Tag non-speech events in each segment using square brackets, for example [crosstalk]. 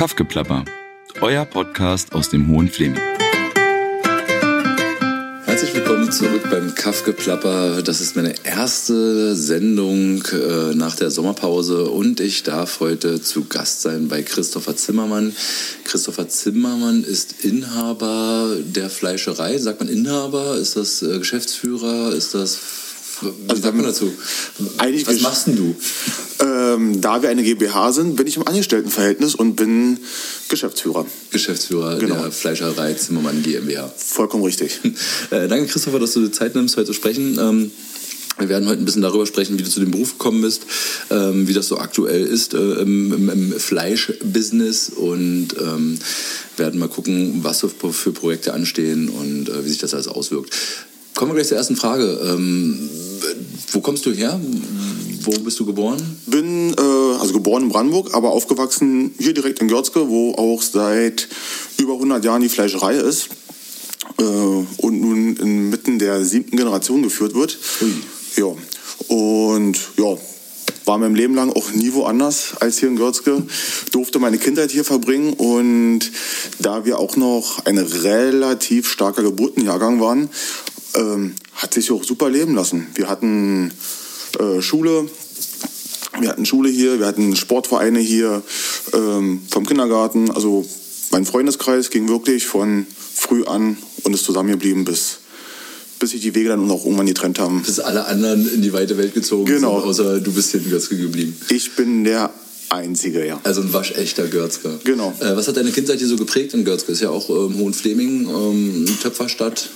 Kaffgeplapper, euer Podcast aus dem Hohen Fleming. Herzlich willkommen zurück beim Kaffgeplapper. Das ist meine erste Sendung äh, nach der Sommerpause und ich darf heute zu Gast sein bei Christopher Zimmermann. Christopher Zimmermann ist Inhaber der Fleischerei. Sagt man Inhaber? Ist das äh, Geschäftsführer? Ist das was sagt man dazu? Eigentlich Was machst denn du? Ähm, da wir eine GmbH sind, bin ich im Angestelltenverhältnis und bin Geschäftsführer. Geschäftsführer Genau. der Fleischerei Zimmermann GmbH. Vollkommen richtig. [laughs] Äh, danke, Christopher, dass du dir Zeit nimmst, heute zu sprechen. Ähm, wir werden heute ein bisschen darüber sprechen, wie du zu dem Beruf gekommen bist, ähm, wie das so aktuell ist äh, im, im, im Fleischbusiness und ähm, werden mal gucken, was so für Projekte anstehen und äh, wie sich das alles auswirkt. Kommen wir gleich zur ersten Frage. Ähm, wo kommst du her? Wo bist du geboren? Bin äh, also geboren in Brandenburg, aber aufgewachsen hier direkt in Görzke, wo auch seit über 100 Jahren die Fleischerei ist äh, und nun inmitten der siebten Generation geführt wird. Ui. Ja. Und ja, war mein Leben lang auch nie woanders als hier in Görzke. Durfte meine Kindheit hier verbringen und da wir auch noch ein relativ starker Geburtenjahrgang waren, ähm, hat sich auch super leben lassen. Wir hatten äh, Schule, wir hatten Schule hier, wir hatten Sportvereine hier, ähm, vom Kindergarten. Also mein Freundeskreis ging wirklich von früh an und ist zusammengeblieben bis bis sich die Wege dann auch irgendwann getrennt haben. Bis alle anderen in die weite Welt gezogen Genau. sind, außer du bist hier in Götzke geblieben. Ich bin der Einzige, ja. Also ein waschechter Görzger. Genau. Äh, was hat deine Kindheit hier so geprägt in Götzke? Ist ja auch ähm, Hohenfleming, ähm, Töpferstadt.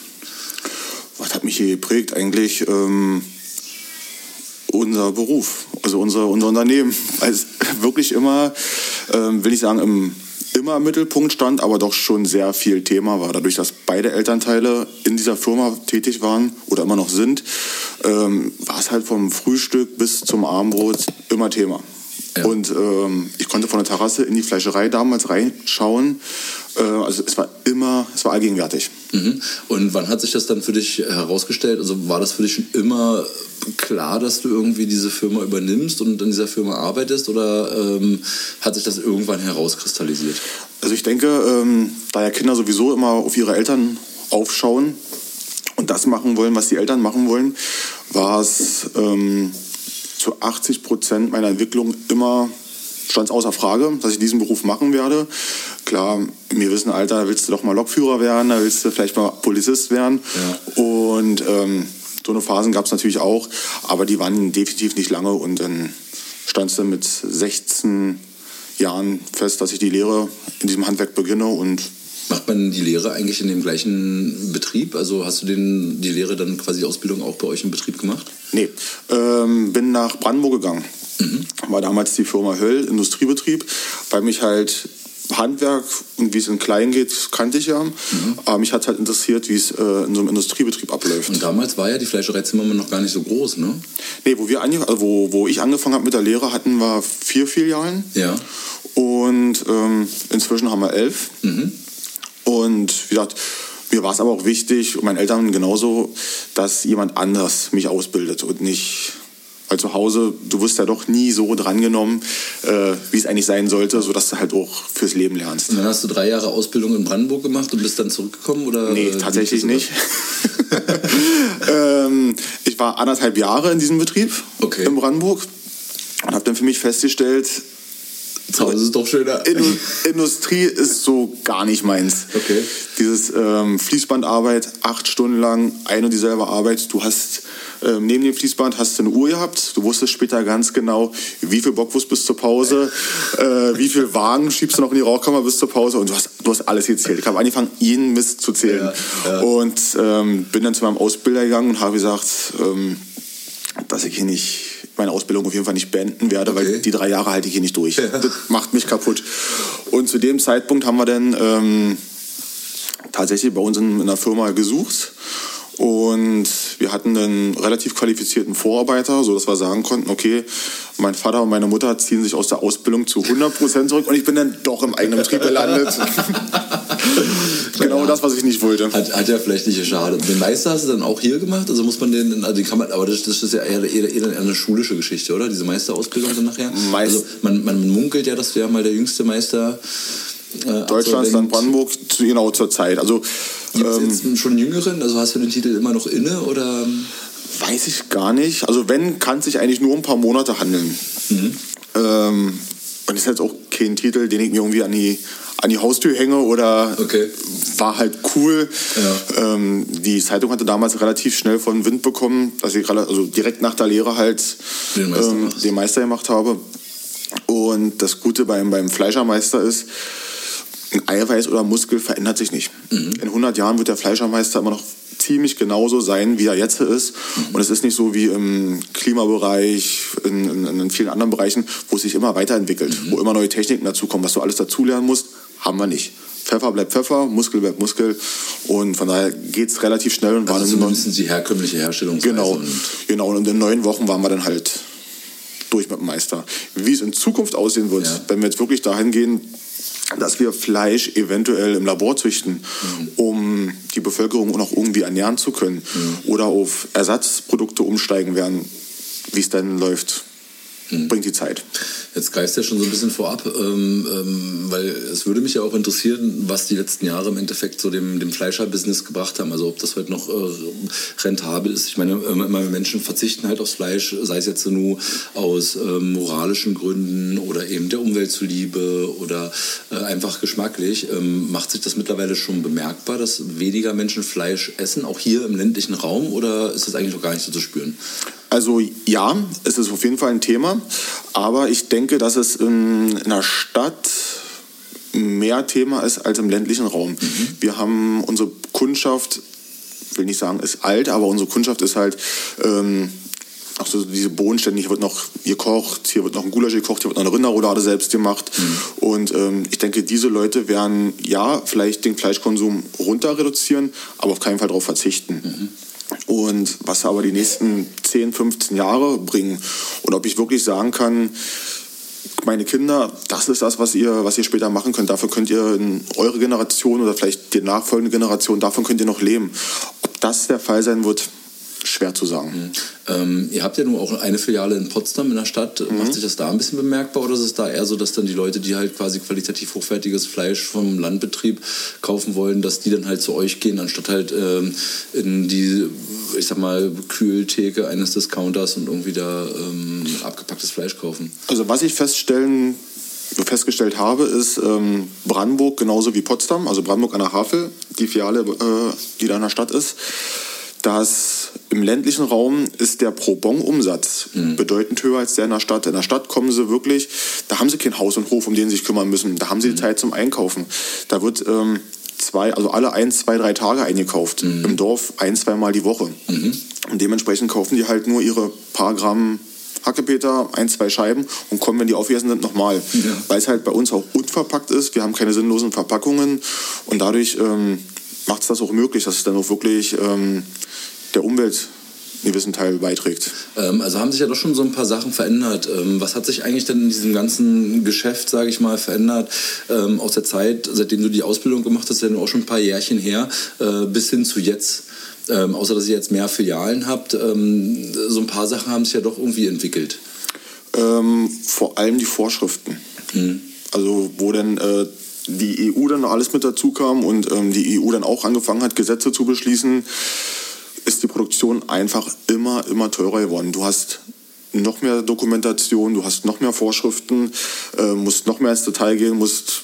Mich hier geprägt? Eigentlich ähm, unser Beruf, also unser, unser Unternehmen. Es wirklich immer, ähm, will ich sagen, im, immer im Mittelpunkt stand, aber doch schon sehr viel Thema war. Dadurch, dass beide Elternteile in dieser Firma tätig waren oder immer noch sind, ähm, war es halt vom Frühstück bis zum Abendbrot immer Thema. Ja. Und ähm, ich konnte von der Terrasse in die Fleischerei damals reinschauen. Äh, also es war immer, es war allgegenwärtig. Mhm. Und wann hat sich das dann für dich herausgestellt? Also war das für dich schon immer klar, dass du irgendwie diese Firma übernimmst und in dieser Firma arbeitest? Oder ähm, hat sich das irgendwann herauskristallisiert? Also ich denke, ähm, da ja Kinder sowieso immer auf ihre Eltern aufschauen und das machen wollen, was die Eltern machen wollen, war es ähm, zu 80 Prozent meiner Entwicklung immer stand es außer Frage, dass ich diesen Beruf machen werde. Klar, im gewissen Alter da willst du doch mal Lokführer werden, da willst du vielleicht mal Polizist werden. Und ähm, so eine Phasen gab es natürlich auch, aber die waren definitiv nicht lange und dann standst du mit 16 Jahren fest, dass ich die Lehre in diesem Handwerk beginne und Macht man die Lehre eigentlich in dem gleichen Betrieb? Also hast du den, die Lehre dann quasi Ausbildung auch bei euch im Betrieb gemacht? Nee, ähm, bin nach Brandenburg gegangen. War damals die Firma Höll, Industriebetrieb, weil mich halt Handwerk und wie es in Klein geht, kannte ich ja. Aber mich hat halt interessiert, wie es äh, in so einem Industriebetrieb abläuft. Und damals war ja die Fleischerei Zimmermann noch gar nicht so groß, ne? Nee, wo, wir ange also wo, wo ich angefangen habe mit der Lehre, hatten wir vier Filialen. Ja. Und ähm, inzwischen haben wir elf. Und wie gesagt, mir war es aber auch wichtig, und meinen Eltern genauso, dass jemand anders mich ausbildet und nicht. Weil zu Hause, du wirst ja doch nie so drangenommen, äh, wie es eigentlich sein sollte, sodass du halt auch fürs Leben lernst. Und dann hast du drei Jahre Ausbildung in Brandenburg gemacht und bist dann zurückgekommen? Oder, Nee, tatsächlich nicht. [laughs] ähm, ich war anderthalb Jahre in diesem Betrieb Okay. in Brandenburg und habe dann für mich festgestellt, Zu Hause ist doch schöner. Indu Industrie ist so gar nicht meins. Okay. Dieses ähm, Fließbandarbeit, acht Stunden lang, ein und dieselbe Arbeit. Du hast ähm, neben dem Fließband hast du eine Uhr gehabt. Du wusstest später ganz genau, wie viel Bockwurst bis zur Pause, äh, wie viel Wagen schiebst du noch in die Rauchkammer bis zur Pause und du hast, du hast alles gezählt. Ich habe angefangen, jeden Mist zu zählen. Ja, ja. Und ähm, bin dann zu meinem Ausbilder gegangen und habe gesagt, ähm, dass ich hier nicht meine Ausbildung auf jeden Fall nicht beenden werde, Okay. weil die drei Jahre halte ich hier nicht durch. Das macht mich kaputt. Und zu dem Zeitpunkt haben wir dann ähm, tatsächlich bei uns in, in der Firma gesucht Und wir hatten einen relativ qualifizierten Vorarbeiter, sodass wir sagen konnten, okay, mein Vater und meine Mutter ziehen sich aus der Ausbildung zu 100% zurück und ich bin dann doch im eigenen Betrieb gelandet. [laughs] [laughs] genau das, was ich nicht wollte. Hat, hat ja vielleicht nicht schade. Den Meister hast du dann auch hier gemacht? Also muss man den, also den kann man, aber das, das ist ja eher, eher, eher eine schulische Geschichte, oder? Diese Meisterausbildung dann nachher? Meist also man, man munkelt ja, dass du ja mal der jüngste Meister äh, Deutschlands, dann Brandenburg, zu, genau zur Zeit. Also, ähm, jetzt schon jüngeren? Also hast du den Titel immer noch inne oder? Weiß ich gar nicht. Also wenn, kann es sich eigentlich nur ein paar Monate handeln. Mhm. Ähm, und ist jetzt auch kein Titel, den ich mir irgendwie an die, an die Haustür hänge oder okay. war halt cool. Ja. Ähm, die Zeitung hatte damals relativ schnell von Wind bekommen, dass ich also direkt nach der Lehre halt den Meister, ähm, den Meister gemacht habe. Und das Gute beim, beim Fleischermeister ist, ein Eiweiß oder Muskel verändert sich nicht. Mhm. In 100 Jahren wird der Fleischermeister immer noch ziemlich genauso sein, wie er jetzt ist. Und es ist nicht so wie im Klimabereich, in, in, in vielen anderen Bereichen, wo es sich immer weiterentwickelt, mhm. wo immer neue Techniken dazukommen. Was du alles dazulernen musst, haben wir nicht. Pfeffer bleibt Pfeffer, Muskel bleibt Muskel. Und von daher geht es relativ schnell. Und also zumindest die herkömmliche Herstellungsweise. Genau, und genau. Und in neun Wochen waren wir dann halt durch mit dem Meister. Wie es in Zukunft aussehen wird, ja. wenn wir jetzt wirklich dahin gehen, dass wir Fleisch eventuell im Labor züchten, mhm. um die Bevölkerung auch irgendwie ernähren zu können mhm. oder auf Ersatzprodukte umsteigen werden, wie es dann läuft bringt die Zeit. Jetzt kreist ja schon so ein bisschen vorab, ähm, ähm, weil es würde mich ja auch interessieren, was die letzten Jahre im Endeffekt so dem, dem Fleischerbusiness gebracht haben. Also ob das heute noch äh, rentabel ist. Ich meine, immer Menschen verzichten halt aufs Fleisch, sei es jetzt nur aus äh, moralischen Gründen oder eben der Umwelt zuliebe oder äh, einfach geschmacklich. Ähm, macht sich das mittlerweile schon bemerkbar, dass weniger Menschen Fleisch essen, auch hier im ländlichen Raum, oder ist das eigentlich noch gar nicht so zu spüren? Also ja, es ist auf jeden Fall ein Thema, aber ich denke, dass es in, in der Stadt mehr Thema ist als im ländlichen Raum. Mhm. Wir haben unsere Kundschaft, will nicht sagen, ist alt, aber unsere Kundschaft ist halt ähm, auch so diese Bodenstände, hier wird noch gekocht, hier wird noch ein Gulasch gekocht, hier wird noch eine Rinderroulade selbst gemacht. Mhm. Und ähm, ich denke, diese Leute werden ja vielleicht den Fleischkonsum runter reduzieren, aber auf keinen Fall darauf verzichten. Mhm und was aber die nächsten 10, 15 Jahre bringen. Und ob ich wirklich sagen kann, meine Kinder, das ist das, was ihr, was ihr später machen könnt. Dafür könnt ihr in eure Generation oder vielleicht die nachfolgende Generation, davon könnt ihr noch leben. Ob das der Fall sein wird, schwer zu sagen. Mhm. Ähm, ihr habt ja nur auch eine Filiale in Potsdam in der Stadt. Mhm. Macht sich das da ein bisschen bemerkbar oder ist es da eher so, dass dann die Leute, die halt quasi qualitativ hochwertiges Fleisch vom Landbetrieb kaufen wollen, dass die dann halt zu euch gehen, anstatt halt ähm, in die, ich sag mal, Kühltheke eines Discounters und irgendwie da ähm, abgepacktes Fleisch kaufen? Also was ich feststellen festgestellt habe, ist ähm, Brandenburg genauso wie Potsdam, also Brandenburg an der Havel, die Filiale, äh, die da in der Stadt ist dass im ländlichen Raum ist der Pro-Bon-Umsatz mhm. bedeutend höher als der in der Stadt. In der Stadt kommen sie wirklich, da haben sie kein Haus und Hof, um den sie sich kümmern müssen. Da haben sie mhm. Zeit zum Einkaufen. Da wird ähm, zwei, also alle ein, zwei, drei Tage eingekauft. Mhm. Im Dorf ein, zweimal die Woche. Mhm. Und dementsprechend kaufen die halt nur ihre paar Gramm Hackepeter, ein, zwei Scheiben und kommen, wenn die aufgegessen sind, nochmal. Ja. Weil es halt bei uns auch unverpackt ist. Wir haben keine sinnlosen Verpackungen und dadurch ähm, macht es das auch möglich, dass es dann auch wirklich ähm, der Umwelt einen gewissen Teil beiträgt. Ähm, also haben sich ja doch schon so ein paar Sachen verändert. Ähm, was hat sich eigentlich denn in diesem ganzen Geschäft, sage ich mal, verändert ähm, aus der Zeit, seitdem du die Ausbildung gemacht hast, ja nur auch schon ein paar Jährchen her, äh, bis hin zu jetzt? Ähm, außer dass ihr jetzt mehr Filialen habt, ähm, so ein paar Sachen haben sich ja doch irgendwie entwickelt. Ähm, vor allem die Vorschriften. Mhm. Also wo denn äh, die EU dann alles mit dazu kam und die EU dann auch angefangen hat, Gesetze zu beschließen, ist die Produktion einfach immer, immer teurer geworden. Du hast noch mehr Dokumentation, du hast noch mehr Vorschriften, äh, musst noch mehr ins Detail gehen, musst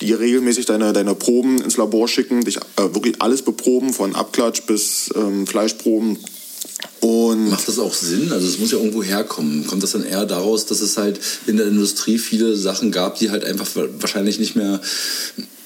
dir regelmäßig deine, deine Proben ins Labor schicken, dich äh, wirklich alles beproben, von Abklatsch bis ähm, Fleischproben, und Macht das auch Sinn? Also es muss ja irgendwo herkommen. Kommt das dann eher daraus, dass es halt in der Industrie viele Sachen gab, die halt einfach wahrscheinlich nicht mehr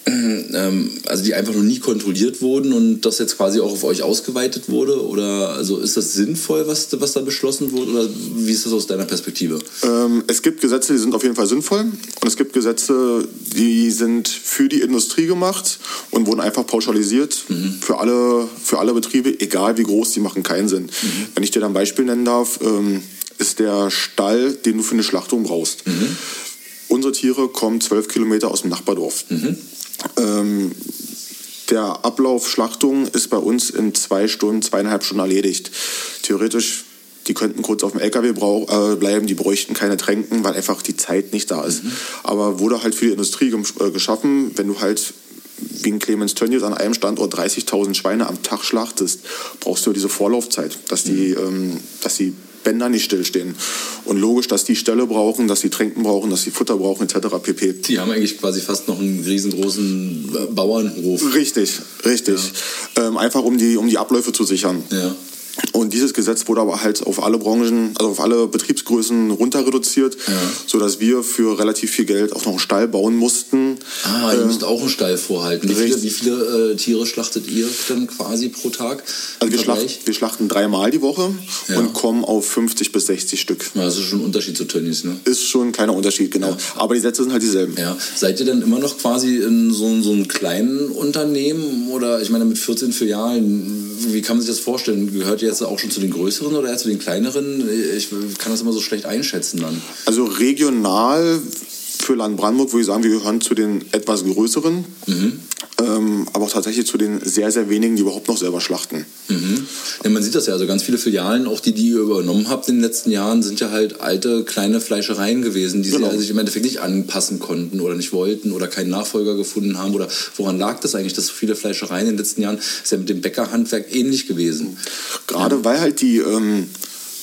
[clears throat] also die einfach noch nie kontrolliert wurden und das jetzt quasi auch auf euch ausgeweitet wurde? Oder also ist das sinnvoll, was, was da beschlossen wurde? Oder wie ist das aus deiner Perspektive? Ähm, es gibt Gesetze, die sind auf jeden Fall sinnvoll. Und es gibt Gesetze, die sind für die Industrie gemacht und wurden einfach pauschalisiert mhm. für, alle, für alle Betriebe, egal wie groß, die machen keinen Sinn. Mhm. Wenn ich dir dann ein Beispiel nennen darf, ähm, ist der Stall, den du für eine Schlachtung brauchst. Mhm. Unsere Tiere kommen zwölf Kilometer aus dem Nachbardorf. Ähm, der Ablauf Schlachtung ist bei uns in zwei Stunden, zweieinhalb Stunden erledigt. Theoretisch, die könnten kurz auf dem LKW äh, bleiben, die bräuchten keine Tränken, weil einfach die Zeit nicht da ist. Mhm. Aber wurde halt für die Industrie äh, geschaffen, wenn du halt wie ein Clemens Tönnies an einem Standort 30.000 Schweine am Tag schlachtest, brauchst du diese Vorlaufzeit, dass die, mhm. ähm, dass die Bänder nicht stillstehen. Und logisch, dass die Ställe brauchen, dass sie Tränken brauchen, dass sie Futter brauchen, etc. pp. Die haben eigentlich quasi fast noch einen riesengroßen äh, Bauernhof. Richtig, richtig. Ja. Ähm, einfach um die, um die Abläufe zu sichern. Ja. Und dieses Gesetz wurde aber halt auf alle Branchen, also auf alle Betriebsgrößen runter reduziert, ja. sodass wir für relativ viel Geld auch noch einen Stall bauen mussten. Ah, ihr äh, müsst auch einen Stall vorhalten. Wie viele, wie viele äh, Tiere schlachtet ihr dann quasi pro Tag? Also wir, schlacht, wir, schlachten dreimal die Woche ja. und kommen auf 50 bis 60 Stück. Ja, das ist schon ein Unterschied zu Tönnies, ne? Ist schon ein kleiner Unterschied, genau. Aber die Sätze sind halt dieselben. Ja. Seid ihr dann immer noch quasi in so, so einem kleinen Unternehmen? Oder ich meine, mit 14 Filialen, wie kann man sich das vorstellen? Gehört ihr jetzt auch schon zu den größeren oder eher zu den kleineren? Ich kann das immer so schlecht einschätzen dann. Also regional für Land Brandenburg würde ich sagen, wir gehören zu den etwas größeren, mhm. Ähm, aber auch tatsächlich zu den sehr, sehr wenigen, die überhaupt noch selber schlachten. Mhm. Ja, man sieht das ja, also ganz viele Filialen, auch die, die ihr übernommen habt in den letzten Jahren, sind ja halt alte kleine Fleischereien gewesen, die genau. sich im Endeffekt nicht anpassen konnten oder nicht wollten oder keinen Nachfolger gefunden haben. Oder woran lag das eigentlich, dass so viele Fleischereien in den letzten Jahren ist ja mit dem Bäckerhandwerk ähnlich gewesen? Gerade ja. weil halt die ähm,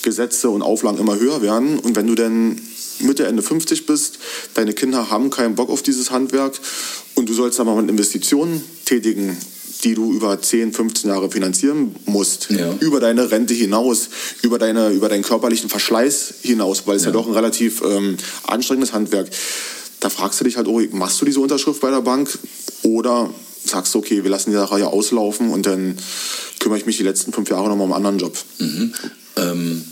Gesetze und Auflagen immer höher werden und wenn du denn Mitte, Ende 50 bist, deine Kinder haben keinen Bock auf dieses Handwerk du sollst aber mal Investitionen tätigen, die du über 10, 15 Jahre finanzieren musst, ja. über deine Rente hinaus, über, deine, über deinen körperlichen Verschleiß hinaus, weil es ja, ja doch ein relativ ähm, anstrengendes Handwerk. Da fragst du dich halt, oh, machst du diese Unterschrift bei der Bank oder sagst du, okay, wir lassen die Sache ja auslaufen und dann kümmere ich mich die letzten fünf Jahre nochmal um einen anderen Job. Mhm. Ähm,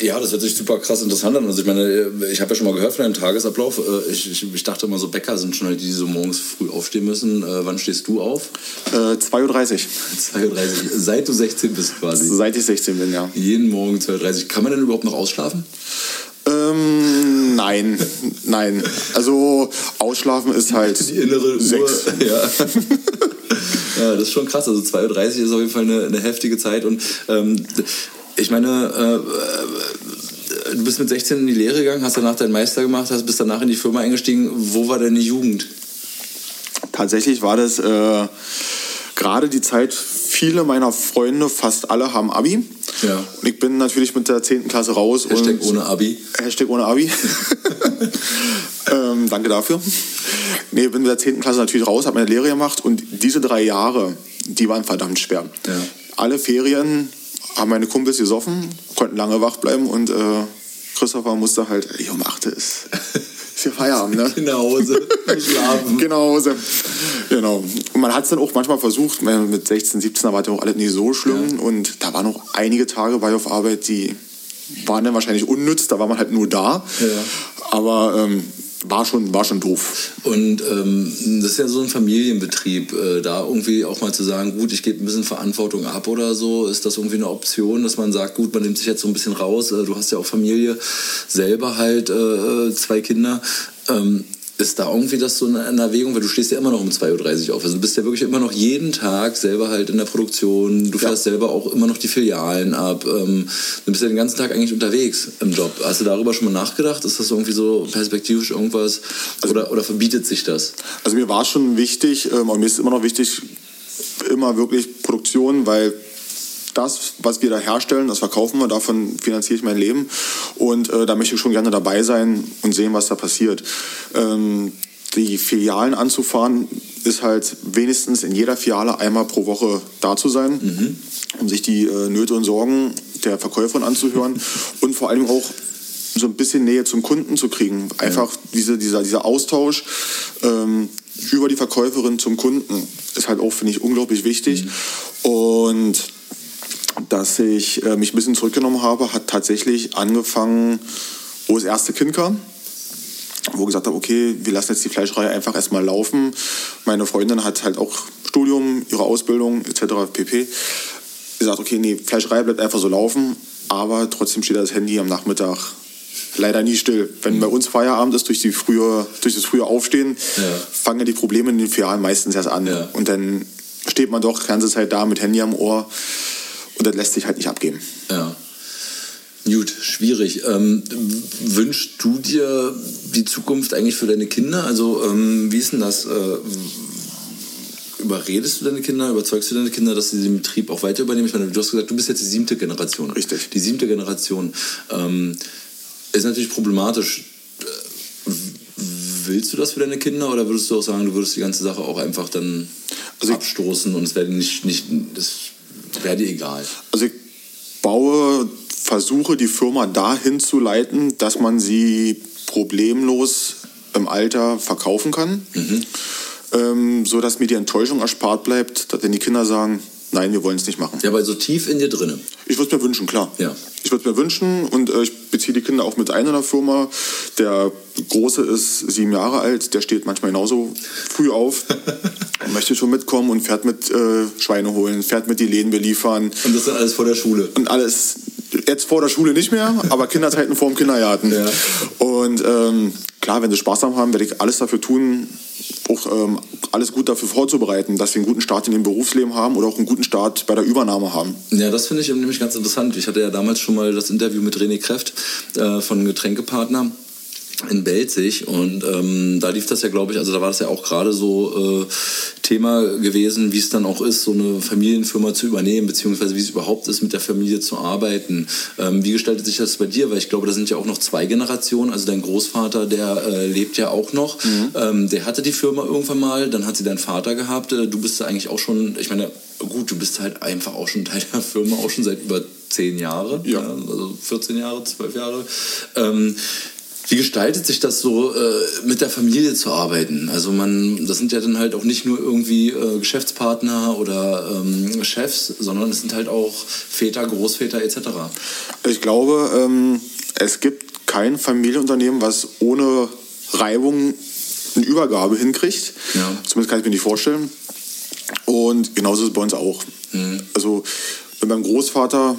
ja, das hört sich super krass interessant an. Also ich meine, ich habe ja schon mal gehört von einem Tagesablauf. Äh, ich, ich, ich, dachte immer so, Bäcker sind schon halt die, die so morgens früh aufstehen müssen. Äh, wann stehst du auf? Äh, 2.30 Uhr. 2.30 Uhr. Seit du 16 bist quasi. Seit ich 16 bin, ja. Jeden Morgen 2.30 Uhr. Kann man denn überhaupt noch ausschlafen? Ähm, nein, [laughs] nein. Also ausschlafen ist halt die innere sechs. Uhr. [laughs] Ja. ja, das ist schon krass. Also 2.30 Uhr ist auf jeden Fall eine, eine heftige Zeit. Und ähm, ich meine, äh, äh, du bist mit 16 in die Lehre gegangen, hast danach deinen Meister gemacht, hast bist danach in die Firma eingestiegen. Wo war deine Jugend? Tatsächlich war das äh, gerade die Zeit, viele meiner Freunde, fast alle haben Abi. Ja. Und ich bin natürlich mit der 10. Klasse raus. Hashtag ohne Abi. Hashtag ohne Abi. [laughs] ähm, danke dafür. Nee, bin mit der 10. Klasse natürlich raus, habe meine Lehre gemacht und diese drei Jahre, die waren verdammt schwer. Ja. Alle Ferien haben meine Kumpels gesoffen, konnten lange wach bleiben und äh, Christopher musste halt, ey, um 8 ist für Feierabend, ne? Der Hause, schlafen. [laughs] genau, Hause. Genau. Und man hat es dann auch manchmal versucht, mit 16, 17 war das auch alles nicht so schlimm ja. und da waren noch einige Tage bei auf Arbeit, die waren dann wahrscheinlich unnütz, da war man halt nur da. Ja. Aber ähm, war schon, war schon doof. Und ähm, das ist ja so ein Familienbetrieb, äh, da irgendwie auch mal zu sagen, gut, ich gebe ein bisschen Verantwortung ab oder so, ist das irgendwie eine Option, dass man sagt, gut, man nimmt sich jetzt so ein bisschen raus, äh, du hast ja auch Familie, selber halt äh, zwei Kinder. Ähm, ist da irgendwie das so eine Erwägung, weil du stehst ja immer noch um 2.30 Uhr auf. Also du bist ja wirklich immer noch jeden Tag selber halt in der Produktion. Du fährst ja. selber auch immer noch die Filialen ab. Ähm, du bist ja den ganzen Tag eigentlich unterwegs im Job. Hast du darüber schon mal nachgedacht? Ist das irgendwie so perspektivisch irgendwas? Also, oder, oder verbietet sich das? Also mir war schon wichtig, ähm, und mir ist immer noch wichtig, immer wirklich Produktion, weil das, was wir da herstellen, das verkaufen wir, davon finanziere ich mein Leben. Und äh, da möchte ich schon gerne dabei sein und sehen, was da passiert. Ähm, die Filialen anzufahren, ist halt wenigstens in jeder Filiale einmal pro Woche da zu sein, mhm. um sich die äh, Nöte und Sorgen der Verkäuferin anzuhören [laughs] und vor allem auch so ein bisschen Nähe zum Kunden zu kriegen. Einfach diese, dieser, dieser Austausch ähm, über die Verkäuferin zum Kunden ist halt auch, finde ich, unglaublich wichtig. Und dass ich äh, mich ein bisschen zurückgenommen habe, hat tatsächlich angefangen, wo das erste Kind kam wo ich gesagt habe, okay, wir lassen jetzt die Fleischerei einfach erstmal laufen. Meine Freundin hat halt auch Studium, ihre Ausbildung etc. pp. Gesagt, okay, nee, Fleischerei bleibt einfach so laufen, aber trotzdem steht das Handy am Nachmittag leider nie still. Wenn bei uns Feierabend ist durch, die frühe, durch das frühe Aufstehen, Ja. fangen ja die Probleme in den Filialen meistens erst an. Ja. Und dann steht man doch die ganze Zeit da mit Handy am Ohr und das lässt sich halt nicht abgeben. Ja. Gut, schwierig. Ähm, wünschst du dir die Zukunft eigentlich für deine Kinder? Also, ähm, wie ist denn das? Äh, überredest du deine Kinder, überzeugst du deine Kinder, dass sie den Betrieb auch weiter übernehmen? Ich meine, du hast gesagt, du bist jetzt die siebte Generation. Richtig. Die siebte Generation. Ähm, ist natürlich problematisch. Äh, Willst du das für deine Kinder oder würdest du auch sagen, du würdest die ganze Sache auch einfach dann Also abstoßen und es wäre nicht, nicht das wäre dir egal? Also ich baue, versuche die Firma dahin zu leiten, dass man sie problemlos im Alter verkaufen kann, ähm, so dass mir die Enttäuschung erspart bleibt, dass wenn die Kinder sagen, nein, wir wollen es nicht machen. Ja, weil so tief in dir drinne. Ich würde es mir wünschen, klar. Ja. Ich würde es mir wünschen und äh, ich beziehe die Kinder auch mit ein in der Firma. Der Große ist sieben Jahre alt, der steht manchmal genauso früh auf, [laughs] möchte schon mitkommen und fährt mit äh, Schweine holen, fährt mit die Läden beliefern Und das dann alles vor der Schule. und alles jetzt vor der Schule nicht mehr, aber Kinderzeiten vor dem Kindergarten. Ja. Und ähm, klar, wenn sie Spaß haben, werde ich alles dafür tun, auch ähm, alles gut dafür vorzubereiten, dass sie einen guten Start in dem Berufsleben haben oder auch einen guten Start bei der Übernahme haben. Ja, das finde ich nämlich ganz interessant. Ich hatte ja damals schon mal das Interview mit René Kreft äh, von Getränkepartner in Belzig und ähm, da lief das ja, glaube ich, also da war das ja auch gerade so äh, Thema gewesen, wie es dann auch ist, so eine Familienfirma zu übernehmen, beziehungsweise wie es überhaupt ist, mit der Familie zu arbeiten. Ähm, wie gestaltet sich das bei dir? Weil ich glaube, da sind ja auch noch zwei Generationen. Also dein Großvater, der äh, lebt ja auch noch. Ähm, der hatte die Firma irgendwann mal, dann hat sie deinen Vater gehabt. Äh, Du bist ja eigentlich auch schon, ich meine, gut, du bist halt einfach auch schon Teil der Firma, auch schon seit über zehn Jahren. Ja. also 14 Jahre, 12 Jahre. Ähm, wie gestaltet sich das so, äh, mit der Familie zu arbeiten? Also man, das sind ja dann halt auch nicht nur irgendwie äh, Geschäftspartner oder ähm, Chefs, sondern es sind halt auch Väter, Großväter etc. Ich glaube, ähm, es gibt kein Familienunternehmen, was ohne Reibung eine Übergabe hinkriegt. Ja. Zumindest kann ich mir nicht vorstellen. Und genauso ist es bei uns auch. Also mit meinem Großvater,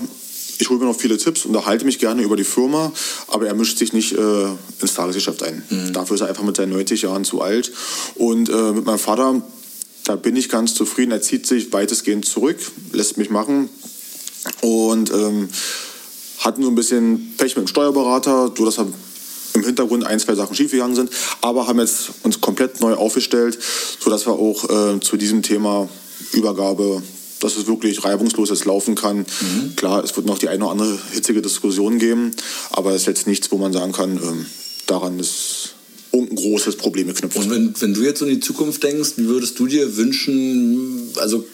ich hole mir noch viele Tipps, unterhalte mich gerne über die Firma, aber er mischt sich nicht äh, ins Tagesgeschäft ein. Dafür ist er einfach mit seinen 90 Jahren zu alt. Und äh, mit meinem Vater, da bin ich ganz zufrieden. Er zieht sich weitestgehend zurück, lässt mich machen und ähm, hatten so ein bisschen Pech mit dem Steuerberater, so dass er im Hintergrund ein, zwei Sachen schiefgegangen sind, aber haben jetzt uns komplett neu aufgestellt, sodass wir auch äh, zu diesem Thema Übergabe, dass es wirklich reibungslos jetzt laufen kann. Klar, es wird noch die eine oder andere hitzige Diskussion geben, aber es ist jetzt nichts, wo man sagen kann, ähm, daran ist irgendein großes Problem geknüpft. Und wenn, wenn du jetzt in die Zukunft denkst, wie würdest du dir wünschen, also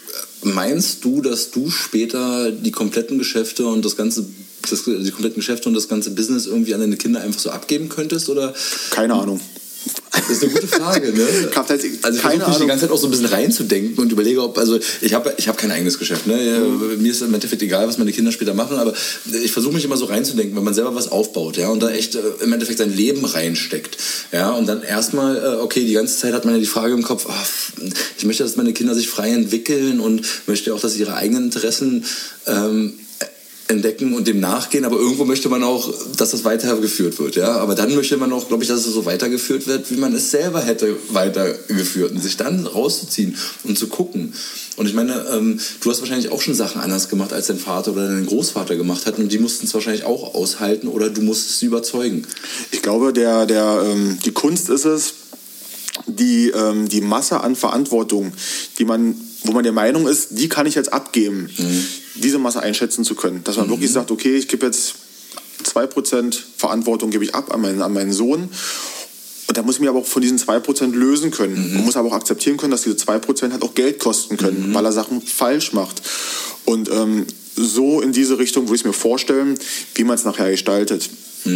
äh, meinst du, dass du später die kompletten Geschäfte und das ganze das, die kompletten Geschäfte und das ganze Business irgendwie an deine Kinder einfach so abgeben könntest? Oder Keine Ahnung. Das ist eine gute Frage, ne? Ich hab halt also ich versuche mich die ganze Zeit auch so ein bisschen reinzudenken und überlege, ob, also ich habe ich hab kein eigenes Geschäft, ne? Mhm. Mir ist im Endeffekt egal, was meine Kinder später machen, aber ich versuche mich immer so reinzudenken, wenn man selber was aufbaut, ja, und da echt äh, im Endeffekt sein Leben reinsteckt, ja, und dann erstmal, äh, okay, die ganze Zeit hat man ja die Frage im Kopf, ah, ich möchte, dass meine Kinder sich frei entwickeln und möchte auch, dass sie ihre eigenen Interessen ähm, entdecken und dem nachgehen, aber irgendwo möchte man auch, dass das weitergeführt wird, ja. Aber dann möchte man auch, glaube ich, dass es so weitergeführt wird, wie man es selber hätte weitergeführt und sich dann rauszuziehen und zu gucken. Und ich meine, ähm, du hast wahrscheinlich auch schon Sachen anders gemacht, als dein Vater oder dein Großvater gemacht hat und die mussten es wahrscheinlich auch aushalten oder du musstest sie überzeugen. Ich glaube, der, der, ähm, die Kunst ist es, die, ähm, die Masse an Verantwortung, die man, wo man der Meinung ist, die kann ich jetzt abgeben, diese Masse einschätzen zu können. Dass man wirklich sagt, okay, ich gebe jetzt 2% Verantwortung gebe ich ab an meinen, an meinen Sohn. Und da muss ich mich aber auch von diesen 2% lösen können. Man muss aber auch akzeptieren können, dass diese 2% halt auch Geld kosten können, weil er Sachen falsch macht. Und ähm, so in diese Richtung würde ich es mir vorstellen, wie man es nachher gestaltet.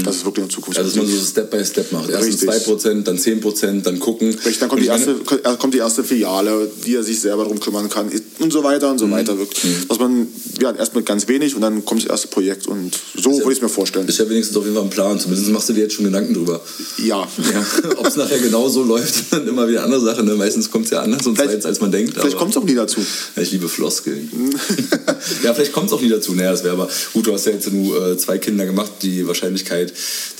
Das ist wirklich eine Zukunft. Also, dass man so Step by Step macht. Erst Richtig. 2%, dann 10%, dann gucken. Richtig, dann kommt die, erste, kommt die erste Filiale, die er sich selber darum kümmern kann und so weiter und Mhm. so weiter. Wirklich. Dass man ja, erst mit ganz wenig und dann kommt das erste Projekt und so würde ich es mir vorstellen. Ist ja wenigstens auf jeden Fall ein Plan. Zumindest machst du dir jetzt schon Gedanken drüber. Ja. Ja, [laughs] ob es nachher genau so läuft, [laughs] dann immer wieder andere Sache. Ne? Meistens kommt es ja anders und Vielleicht- Zeit, als man denkt. Vielleicht kommt es auch nie dazu. Ja, ich liebe Floskeln. [laughs] ja, vielleicht kommt es auch nie dazu. Naja, das wäre aber gut, du hast ja jetzt nur äh, zwei Kinder gemacht. Die Wahrscheinlichkeit,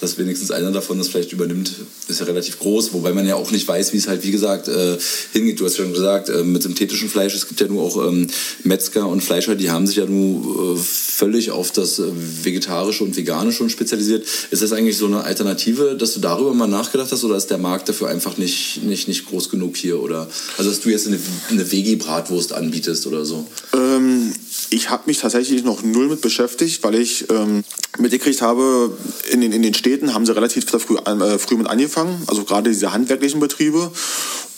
dass wenigstens einer davon das vielleicht übernimmt, ist ja relativ groß. Wobei man ja auch nicht weiß, wie es halt, wie gesagt, äh, hingeht. Du hast schon gesagt, äh, mit synthetischen Fleisch, es gibt ja nur auch ähm, Metzger und Fleischer, die haben sich ja nur äh, völlig auf das äh, Vegetarische und Vegane schon spezialisiert. Ist das eigentlich so eine Alternative, dass du darüber mal nachgedacht hast oder ist der Markt dafür einfach nicht, nicht, nicht groß genug hier? Oder also dass du jetzt eine, eine Veggie-Bratwurst anbietest oder so? Ähm, ich habe mich tatsächlich noch null mit beschäftigt, weil ich ähm, mitgekriegt habe, in den, in den Städten haben sie relativ früh, äh, früh mit angefangen, also gerade diese handwerklichen Betriebe,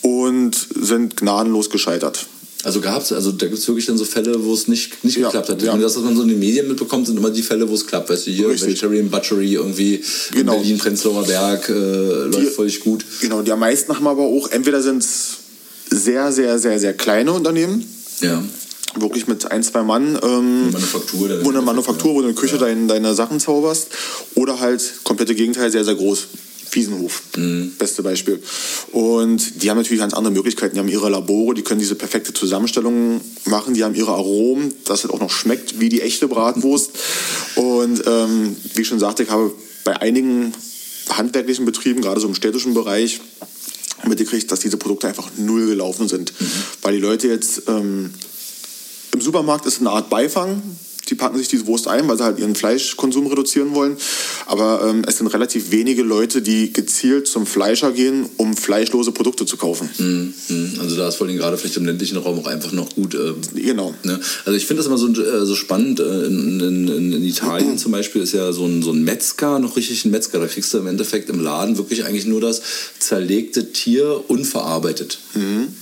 und sind gnadenlos gescheitert. Also gab's, also da gibt's wirklich dann so Fälle, wo es nicht, nicht Ja, geklappt hat. ja. Und das, was man so in den Medien mitbekommt, sind immer die Fälle, wo es klappt. Weißt du, hier Richtig. Vegetarian Butchery irgendwie Genau. in Berlin, Prenzlauer Berg, äh, läuft völlig gut. Genau, die am meisten haben aber auch, entweder sind es sehr, sehr, sehr, sehr kleine Unternehmen, Ja. Wirklich mit ein, zwei Mann, ähm, Manufaktur. wo eine Manufaktur, wo du in der Küche dein, deine Sachen zauberst, oder halt komplette Gegenteil, sehr, sehr groß. Wiesenhof, beste Beispiel. Und die haben natürlich ganz andere Möglichkeiten. Die haben ihre Labore, die können diese perfekte Zusammenstellung machen, die haben ihre Aromen, dass es auch noch schmeckt wie die echte Bratwurst. Und ähm, wie ich schon sagte, ich habe bei einigen handwerklichen Betrieben, gerade so im städtischen Bereich, mitgekriegt, dass diese Produkte einfach null gelaufen sind. Weil die Leute jetzt ähm, Supermarkt ist eine Art Beifang. Die packen sich diese Wurst ein, weil sie halt ihren Fleischkonsum reduzieren wollen. Aber ähm, es sind relativ wenige Leute, die gezielt zum Fleischer gehen, um fleischlose Produkte zu kaufen. Mhm. Also da ist vor allem gerade vielleicht im ländlichen Raum auch einfach noch gut. Äh, Genau. Ne? Also ich finde das immer so, äh, so spannend. äh, In, in, in, Italien [clears throat] zum Beispiel ist ja so ein, so ein Metzger, noch richtig ein Metzger. Da kriegst du im Endeffekt im Laden wirklich eigentlich nur das zerlegte Tier unverarbeitet.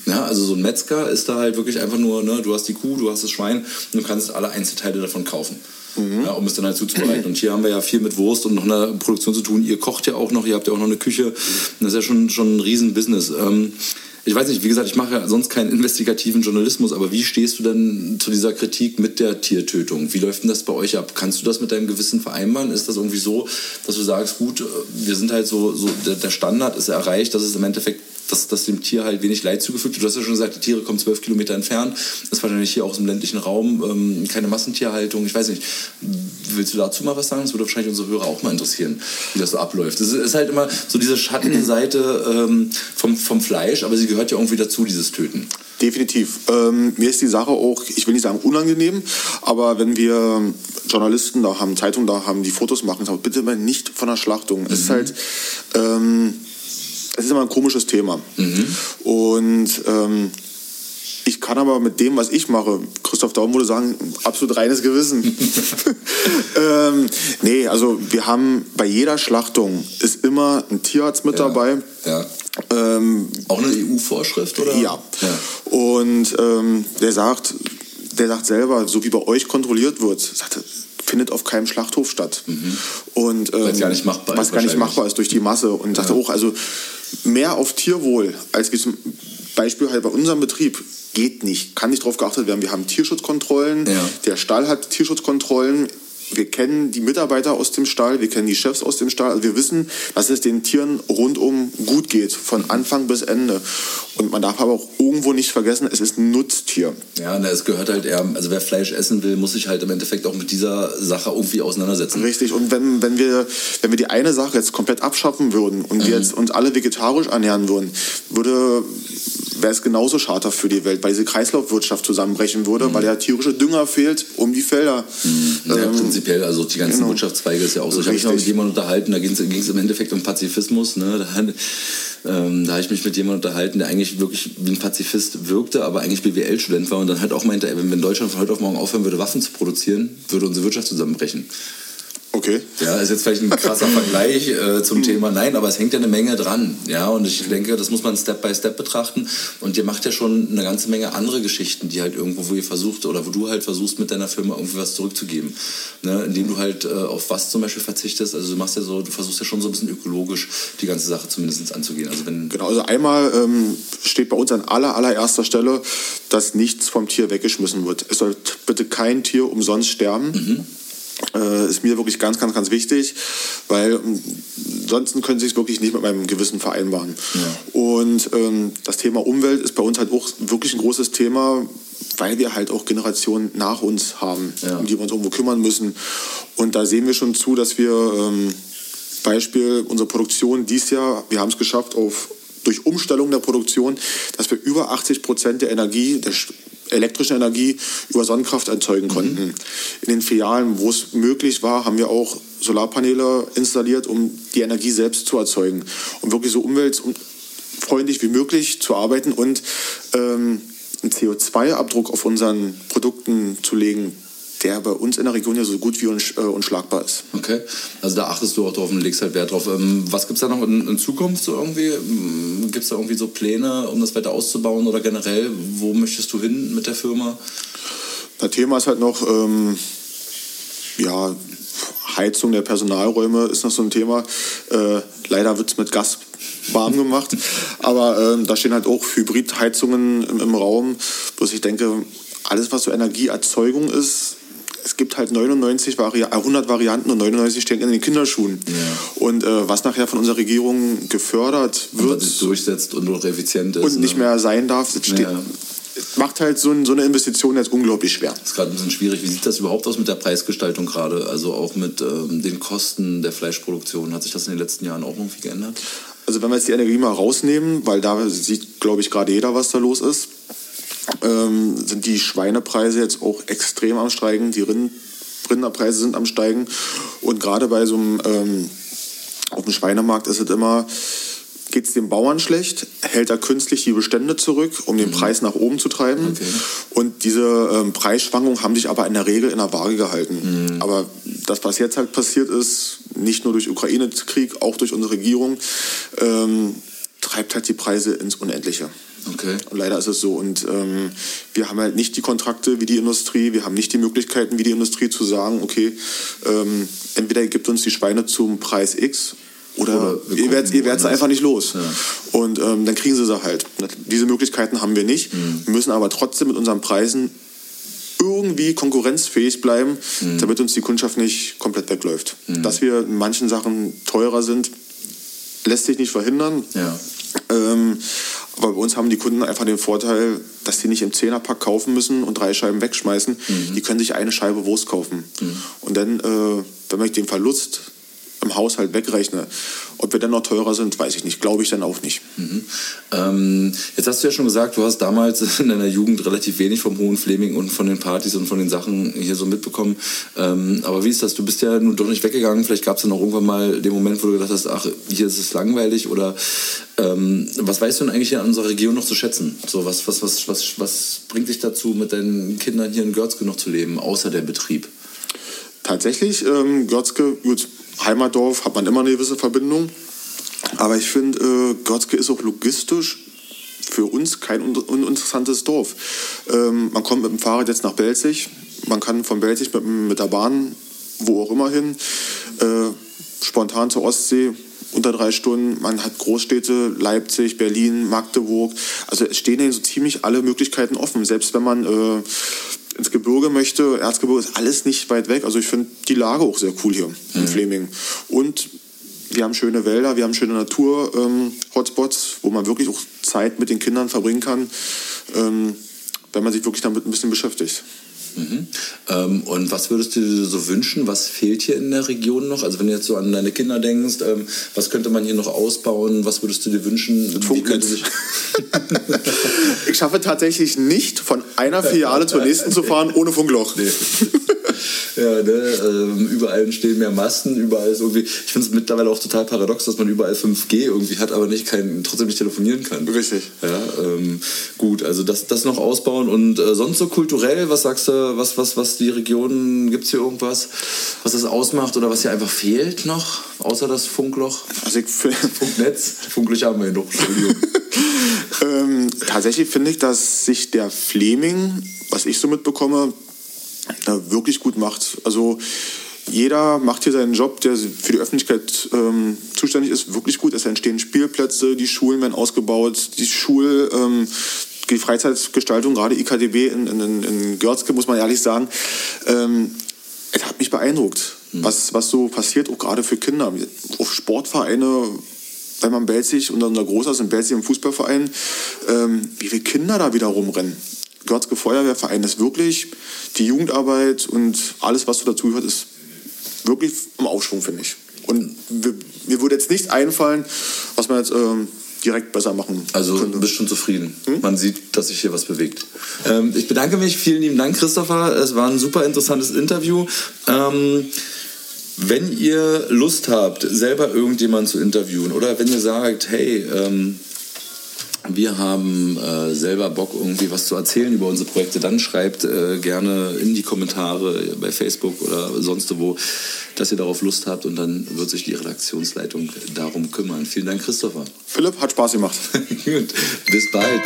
Ja, also so ein Metzger ist da halt wirklich einfach nur, ne, du hast die Kuh, du hast das Schwein und du kannst alle Einzelteile davon kaufen. Ja, um es dann halt zuzubereiten. Und hier haben wir ja viel mit Wurst und noch einer Produktion zu tun. Ihr kocht ja auch noch, ihr habt ja auch noch eine Küche. Das ist ja schon, schon ein Riesen-Business. Ähm, ich weiß nicht, wie gesagt, ich mache ja sonst keinen investigativen Journalismus, aber wie stehst du denn zu dieser Kritik mit der Tiertötung? Wie läuft denn das bei euch ab? Kannst du das mit deinem Gewissen vereinbaren? Ist das irgendwie so, dass du sagst, gut, äh, wir sind halt so, so der Standard ist erreicht, dass es im Endeffekt dass, dass dem Tier halt wenig Leid zugefügt wird. Du hast ja schon gesagt, die Tiere kommen zwölf Kilometer entfernt. Das ist wahrscheinlich hier auch im ländlichen Raum. Ähm, keine Massentierhaltung. Ich weiß nicht. Willst du dazu mal was sagen? Das würde wahrscheinlich unsere Hörer auch mal interessieren, wie das so abläuft. Es ist halt immer so diese Schattenseite ähm, vom, vom Fleisch, aber sie gehört ja irgendwie dazu, dieses Töten. Definitiv. Ähm, mir ist die Sache auch, ich will nicht sagen unangenehm, aber wenn wir Journalisten da haben, Zeitungen da haben, die Fotos machen, sag bitte mal nicht von der Schlachtung. Es ist halt, ähm, es ist immer ein komisches Thema. Und ähm, ich kann aber mit dem, was ich mache, Christoph Daum würde sagen, absolut reines Gewissen. [laughs] [laughs] ähm, nee, also wir haben bei jeder Schlachtung ist immer ein Tierarzt mit dabei. Ja. Ähm, Auch eine EU-Vorschrift, oder? ja. Und ähm, der sagt, der sagt selber, so wie bei euch kontrolliert wird, sagt findet auf keinem Schlachthof statt. Und, ähm, Weil's gar nicht machbar was ist gar nicht machbar ist durch die Masse. Und er auch, also mehr auf Tierwohl, als zum Beispiel halt bei unserem Betrieb, geht nicht. Kann nicht darauf geachtet werden. Wir haben Tierschutzkontrollen, Ja. der Stall hat Tierschutzkontrollen. Wir kennen die Mitarbeiter aus dem Stall, wir kennen die Chefs aus dem Stall. Also wir wissen, dass es den Tieren rundum gut geht, von Anfang bis Ende. Und man darf aber auch irgendwo nicht vergessen, es ist ein Nutztier. Ja, na, es gehört halt eher, also wer Fleisch essen will, muss sich halt im Endeffekt auch mit dieser Sache irgendwie auseinandersetzen. Richtig. Und wenn, wenn, wir, wenn wir die eine Sache jetzt komplett abschaffen würden und Mhm. wir jetzt uns alle vegetarisch ernähren würden, würde wäre es genauso schade für die Welt, weil diese Kreislaufwirtschaft zusammenbrechen würde, weil ja tierische Dünger fehlt um die Felder. Mhm. Ja, Ähm, prinzipiell, also die ganzen genau. Wirtschaftszweige ist ja auch so. Ich habe mich mal mit jemandem unterhalten, da ging es im Endeffekt um Pazifismus. Ne? Da, ähm, da habe ich mich mit jemandem unterhalten, der eigentlich wirklich wie ein Pazifist wirkte, aber eigentlich BWL-Student war und dann halt auch meinte, ey, wenn Deutschland von heute auf morgen aufhören würde, Waffen zu produzieren, würde unsere Wirtschaft zusammenbrechen. Okay. Ja, ist jetzt vielleicht ein krasser [laughs] Vergleich äh, zum Thema. Nein, aber es hängt ja eine Menge dran. Ja, und ich denke, das muss man Step by Step betrachten. Und ihr macht ja schon eine ganze Menge andere Geschichten, die halt irgendwo, wo ihr versucht oder wo du halt versuchst, mit deiner Firma irgendwie was zurückzugeben. Ne? Indem du halt äh, auf was zum Beispiel verzichtest. Also du machst ja so, du versuchst ja schon so ein bisschen ökologisch die ganze Sache zumindest anzugehen. Also wenn genau, also einmal ähm, steht bei uns an aller, allererster Stelle, dass nichts vom Tier weggeschmissen wird. Es soll bitte kein Tier umsonst sterben. Mhm äh, ist mir wirklich ganz, ganz, ganz wichtig, weil ähm, ansonsten können sie es wirklich nicht mit meinem Gewissen vereinbaren. Ja. Und ähm, das Thema Umwelt ist bei uns halt auch wirklich ein großes Thema, weil wir halt auch Generationen nach uns haben, ja. um die wir uns irgendwo kümmern müssen. Und da sehen wir schon zu, dass wir ähm, Beispiel unsere Produktion dieses Jahr, wir haben es geschafft, auf durch Umstellung der Produktion, dass wir über 80 Prozent der Energie, der elektrische Energie über Sonnenkraft erzeugen mhm. konnten. Mhm. In den Filialen, wo es möglich war, haben wir auch Solarpaneele installiert, um die Energie selbst zu erzeugen, um wirklich so umweltfreundlich wie möglich zu arbeiten und ähm, einen CO2-Abdruck auf unseren Produkten zu legen, der bei uns in der Region ja so gut wie äh, unschlagbar ist. Okay, also da achtest du auch drauf und legst halt Wert drauf. Ähm, was gibt es da noch in, in, Zukunft so irgendwie? Ähm, gibt es da irgendwie so Pläne, um das weiter auszubauen oder generell, wo möchtest du hin mit der Firma? Das Thema ist halt noch, ähm, ja, Heizung der Personalräume ist noch so ein Thema. Äh, leider wird es mit Gas warm gemacht. [laughs] Aber ähm, da stehen halt auch Hybridheizungen im, im Raum. Bloß ich denke, alles, was so Energieerzeugung ist, es gibt halt 99 Vari 100 Varianten und 99 stehen in den Kinderschuhen. Ja. Und äh, was nachher von unserer Regierung gefördert wird. Und durchsetzt und noch effizient ist. Und nicht ne? mehr sein darf, steht, ja. macht halt so, so, eine Investition jetzt unglaublich schwer. Das ist gerade ein bisschen schwierig. Wie sieht das überhaupt aus mit der Preisgestaltung gerade? Also auch mit ähm, den Kosten der Fleischproduktion. Hat sich das in den letzten Jahren auch irgendwie geändert? Also wenn wir jetzt die Energie mal rausnehmen, weil da sieht, glaube ich, gerade jeder, was da los ist ähm, sind die Schweinepreise jetzt auch extrem am Steigen. Die Rind Rinderpreise sind am Steigen. Und gerade bei so einem, ähm, auf dem Schweinemarkt ist es immer, geht es dem Bauern schlecht, hält er künstlich die Bestände zurück, um den mhm. Preis nach oben zu treiben. Okay. Und diese ähm, Preisschwankungen haben sich aber in der Regel in der Waage gehalten. Mhm. Aber das, was jetzt halt passiert ist, nicht nur durch Ukraine-Krieg, auch durch unsere Regierung, ähm, treibt halt die Preise ins Unendliche. Okay. Leider ist es so. Und ähm, wir haben halt nicht die Kontrakte wie die Industrie, wir haben nicht die Möglichkeiten wie die Industrie zu sagen, okay, ähm, entweder gibt uns die Schweine zum Preis X oder, oder ihr werdet es einfach nicht los. Ja. Und ähm, dann kriegen sie sie halt. Diese Möglichkeiten haben wir nicht. Mhm. Wir müssen aber trotzdem mit unseren Preisen irgendwie konkurrenzfähig bleiben, mhm. damit uns die Kundschaft nicht komplett wegläuft. Mhm. Dass wir in manchen Sachen teurer sind, lässt sich nicht verhindern. Ja. Ähm, aber bei uns haben die Kunden einfach den Vorteil, dass sie nicht im Zehnerpack kaufen müssen und drei Scheiben wegschmeißen. Mhm. Die können sich eine Scheibe Wurst kaufen. Mhm. Und dann, äh, wenn ich den Verlust im Haushalt wegrechne. Ob wir dann noch teurer sind, weiß ich nicht. Glaube ich dann auch nicht. Mhm. Ähm, jetzt hast du ja schon gesagt, du hast damals [laughs] in deiner Jugend relativ wenig vom Hohen Fleming und von den Partys und von den Sachen hier so mitbekommen. Ähm, aber wie ist das? Du bist ja nun doch nicht weggegangen. Vielleicht gab es ja noch irgendwann mal den Moment, wo du gedacht hast, ach, hier ist es langweilig. Oder ähm, was weißt du denn eigentlich in unserer Region noch zu schätzen? So, was, was, was, was, was bringt dich dazu, mit deinen Kindern hier in Görzke noch zu leben, außer der Betrieb? Tatsächlich, ähm, Görzke, gut, Heimatdorf hat man immer eine gewisse Verbindung. Aber ich finde, äh, Götzke ist auch logistisch für uns kein un uninteressantes Dorf. Ähm, man kommt mit dem Fahrrad jetzt nach Belzig, man kann von Belzig mit, mit der Bahn wo auch immer hin, äh, spontan zur Ostsee, unter drei Stunden. Man hat Großstädte, Leipzig, Berlin, Magdeburg. Also es stehen ja so ziemlich alle Möglichkeiten offen. Selbst wenn man äh, ins Gebirge möchte, Erzgebirge ist alles nicht weit weg. Also ich finde die Lage auch sehr cool hier mhm. in Fleming. Und wir haben schöne Wälder, wir haben schöne Natur-Hotspots, ähm, wo man wirklich auch Zeit mit den Kindern verbringen kann, ähm, wenn man sich wirklich damit ein bisschen beschäftigt. Mhm. Ähm, und was würdest du dir so wünschen? Was fehlt hier in der Region noch? Also wenn du jetzt so an deine Kinder denkst, ähm, was könnte man hier noch ausbauen? Was würdest du dir wünschen? [laughs] ich schaffe tatsächlich nicht, von einer Filiale zur nächsten zu fahren ohne Funkloch. Nee. Ja, ne, ähm, überall entstehen mehr Masten, überall ist irgendwie. Ich finde es mittlerweile auch total paradox, dass man überall 5G irgendwie hat, aber nicht kein, trotzdem nicht telefonieren kann. Richtig. Ja, ähm, gut, also das, das noch ausbauen und äh, sonst so kulturell, was sagst du, was, was, was die Region, gibt es hier irgendwas, was das ausmacht oder was hier einfach fehlt noch, außer das Funkloch? Also [laughs] Funknetz? Funklöcher haben wir hier noch, Entschuldigung. [laughs] ähm, tatsächlich finde ich, dass sich der Fleming, was ich so mitbekomme, da wirklich gut macht. Also jeder macht hier seinen Job, der für die Öffentlichkeit ähm, zuständig ist, wirklich gut. Es entstehen Spielplätze, die Schulen werden ausgebaut, die Schul, ähm, die Freizeitgestaltung, gerade IKDB in, in, in Görzke, muss man ehrlich sagen, ähm, es hat mich beeindruckt, was, was so passiert, auch gerade für Kinder. Auf Sportvereine, wenn man Belzig und unser Großer ist in Belzig im Fußballverein, ähm, wie viele Kinder da wieder rumrennen. Görzke Feuerwehrverein ist wirklich, die Jugendarbeit und alles, was so dazu gehört, ist wirklich im Aufschwung, finde ich. Und mir, mir würde jetzt nichts einfallen, was man jetzt ähm, direkt besser machen Also du könnte. bist schon zufrieden. Man sieht, dass sich hier was bewegt. Ähm, ich bedanke mich. Vielen lieben Dank, Christopher. Es war ein super interessantes Interview. Ähm, wenn ihr Lust habt, selber irgendjemanden zu interviewen oder wenn ihr sagt, hey, ähm, wir haben äh, selber Bock, irgendwie was zu erzählen über unsere Projekte, dann schreibt äh, gerne in die Kommentare bei Facebook oder sonst wo, dass ihr darauf Lust habt und dann wird sich die Redaktionsleitung darum kümmern. Vielen Dank, Christopher. Philipp, hat Spaß gemacht. [laughs] Gut, bis bald.